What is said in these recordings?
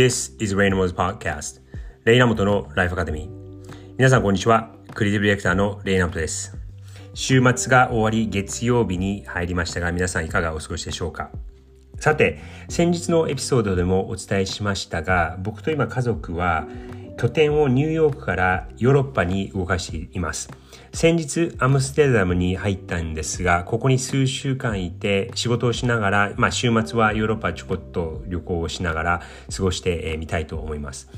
This is Raynamo's Podcast. レイナモトのライフアカデミー皆さんこんにちは。クリエイティブディレクターのレイナモトです。週末が終わり月曜日に入りましたが皆さんいかがお過ごしでしょうか。さて先日のエピソードでもお伝えしましたが僕と今家族は拠点をニューヨークからヨーロッパに動かしています。先日アムステルダムに入ったんですが、ここに数週間いて仕事をしながら、まあ週末はヨーロッパちょこっと旅行をしながら過ごしてみたいと思います。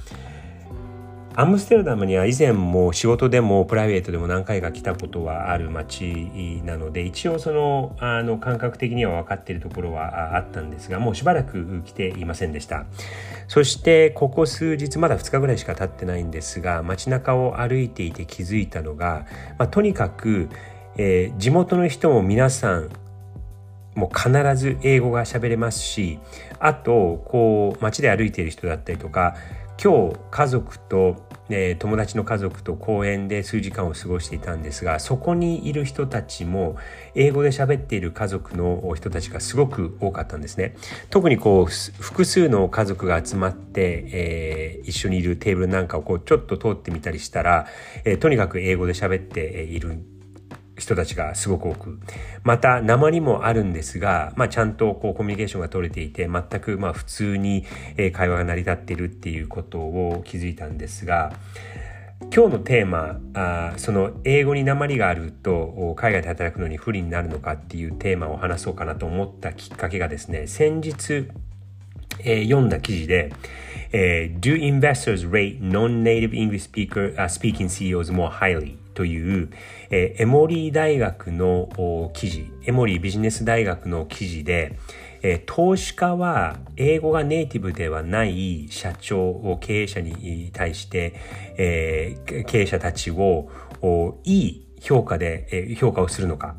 アムステルダムには以前も仕事でもプライベートでも何回か来たことはある街なので一応そのあの感覚的には分かっているところはあったんですがもうしばらく来ていませんでした。そしてここ数日まだ2日ぐらいしか経ってないんですが街中を歩いていて気づいたのが、まあ、とにかく、えー、地元の人も皆さんもう必ず英語が喋れますしあとこう街で歩いている人だったりとか今日家族と、えー、友達の家族と公園で数時間を過ごしていたんですがそこにいる人たちも英語で喋っている家族の人たちがすごく多かったんですね。特にこう複数の家族が集まって、えー、一緒にいるテーブルなんかをこうちょっと通ってみたりしたら、えー、とにかく英語で喋っている人たちがすごく多くまた鉛もあるんですが、まあ、ちゃんとこうコミュニケーションが取れていて全くまあ普通に会話が成り立っているっていうことを気づいたんですが今日のテーマあその英語に鉛があると海外で働くのに不利になるのかっていうテーマを話そうかなと思ったきっかけがですね先日、えー、読んだ記事で、えー、Do investors rate non-native English speaker、uh, speaking CEOs more highly? という、えー、エモリー大学の記事、エモリービジネス大学の記事で、えー、投資家は英語がネイティブではない社長を、経営者に対して、えー、経営者たちをいい評価で、え、評価をするのか、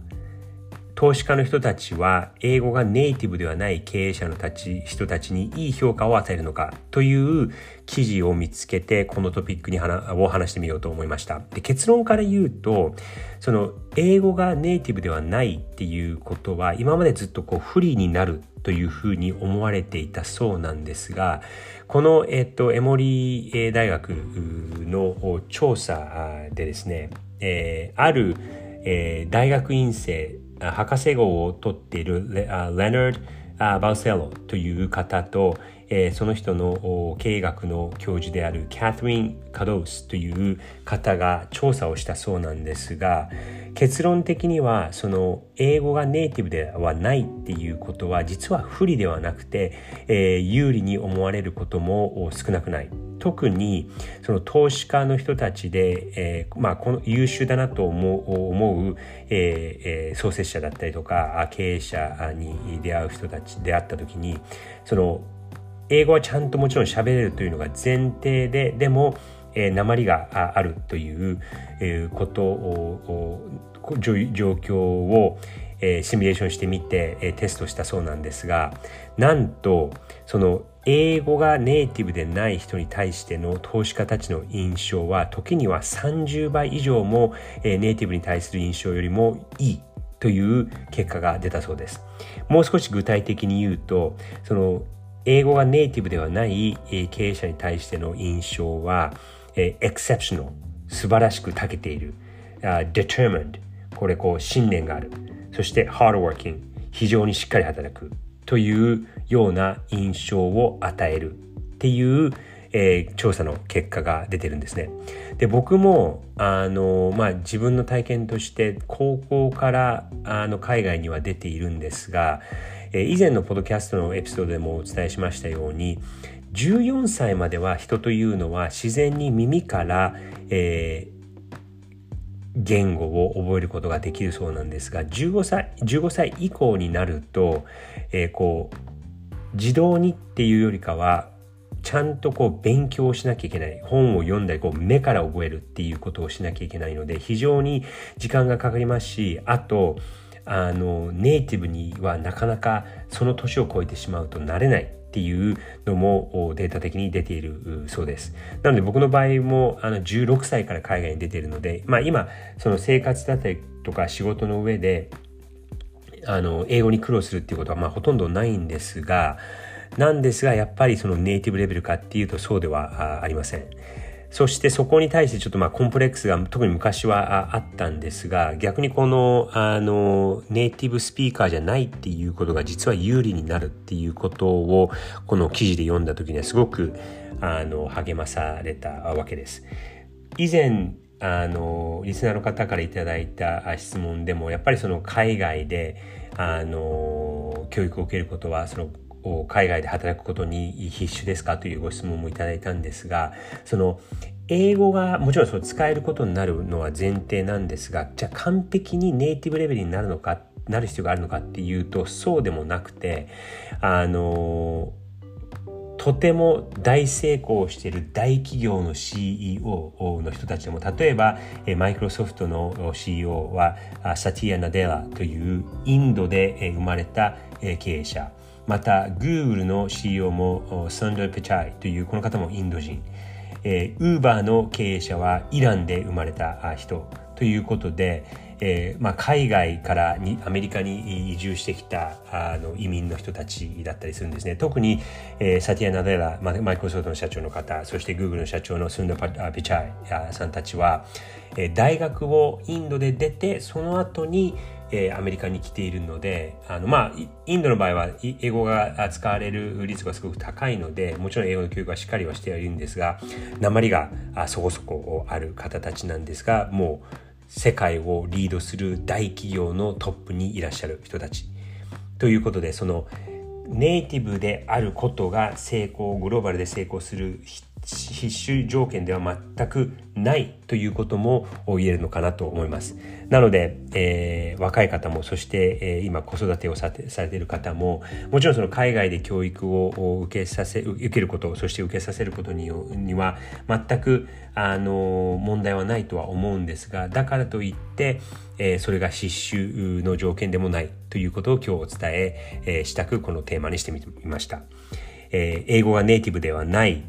投資家の人たちは英語がネイティブではない経営者のたち人たちにいい評価を与えるのかという記事を見つけてこのトピックにを話してみようと思いました。で結論から言うとその英語がネイティブではないっていうことは今までずっとこう不利になるというふうに思われていたそうなんですがこの、えっと、エモリー大学の調査でですね、えー、ある、えー、大学院生博士号を取っているレナード・バウセロという方と、え、その人の経営学の教授であるキャトリン・カドースという方が調査をしたそうなんですが結論的にはその英語がネイティブではないっていうことは実は不利ではなくて、え、有利に思われることも少なくない。特にその投資家の人たちで、えー、まあ、この優秀だなと思う思う、えー、創設者だったりとか経営者に出会う人たちであった時にその英語はちゃんともちろん喋れるというのが前提ででも、えー、鉛があるという、え、ことを状況を、え、シミュレーションしてみて、え、テストしたそうなんですがなんとその英語がネイティブでない人に対しての投資家たちの印象は時には30倍以上も、え、ネイティブに対する印象よりもいいという結果が出たそうです。もう少し具体的に言うとその英語がネイティブではない経営者に対しての印象は、え、exceptional 素晴らしく長けている、uh, determined これこう信念があるそして hardworking 非常にしっかり働くというような印象を与えるっていう、えー、調査の結果が出てるんですね。で僕もあの、まあ、自分の体験として高校からあの海外には出ているんですがえ以前のポッドキャストのエピソードでもお伝えしましたように14歳までは人というのは自然に耳から、えー、言語を覚えることができるそうなんですが15歳 ,15 歳以降になると、えー、こう自動にっていうよりかはちゃんとこう勉強しなきゃいけない。本を読んだりこう目から覚えるっていうことをしなきゃいけないので非常に時間がかかりますしあとあのネイティブにはなかなかその年を超えてしまうとなれない。っていうのもデータ的に出ているそうです。なので僕の場合もあの16歳から海外に出ているので、まあ今その生活だったりとか仕事の上であの英語に苦労するっていうことはまあほとんどないんですが、なんですがやっぱりそのネイティブレベルかっていうとそうではありません。そしてそこに対してちょっとまあコンプレックスが特に昔はあったんですが逆にこのあのネイティブスピーカーじゃないっていうことが実は有利になるっていうことをこの記事で読んだ時にはすごくあの励まされたわけです。以前あのリスナーの方からいただいた質問でもやっぱりその海外であの教育を受けることはその海外で働くことに必須ですかというご質問もいただいたんですがその英語がもちろんその使えることになるのは前提なんですがじゃあ完璧にネイティブレベルになるのかなる必要があるのかっていうとそうでもなくてあのとても大成功している大企業の CEO の人たちでも例えばマイクロソフトの CEO はサティア・ナデラというインドで生まれた経営者。また Google の CEO もサンドル・ペチャイというこの方もインド人。えー、Uber の経営者はイランで生まれた人ということで、えーまあ、海外からにアメリカに移住してきたあの移民の人たちだったりするんですね。特に、えー、サティア・ナデラ、マイクロソフトの社長の方そして Google の社長のスンド・ピチャイさんたちは、えー、大学をインドで出てその後にえー、アメリカに来ているのであのまあインドの場合は英語が使われる率がすごく高いのでもちろん英語の教育はしっかりはしてはいるんですが鉛がそこそこある方たちなんですがもう世界をリードする大企業のトップにいらっしゃる人たちということでそのネイティブであることが成功グローバルで成功する人必須条件では全くないということも言えるのかなと思います。なので、えー、若い方もそして、えー、今子育てをさされている方ももちろんその海外で教育を受けさせ受けることそして受けさせることにには全くあの問題はないとは思うんですがだからといって、えー、それが必須の条件でもないということを今日お伝ええー、したくこのテーマにしてみました。えー、英語がネイティブではない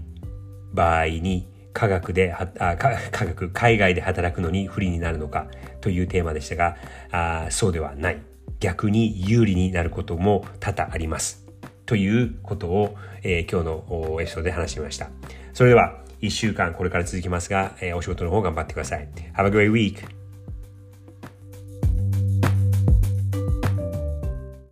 場合に科学であ科学海外で働くのに不利になるのかというテーマでしたがあそうではない。逆に有利になることも多々あります。ということを、えー、今日のエピソードで話しました。それでは1週間これから続きますが、えー、お仕事の方頑張ってください。Have a great week!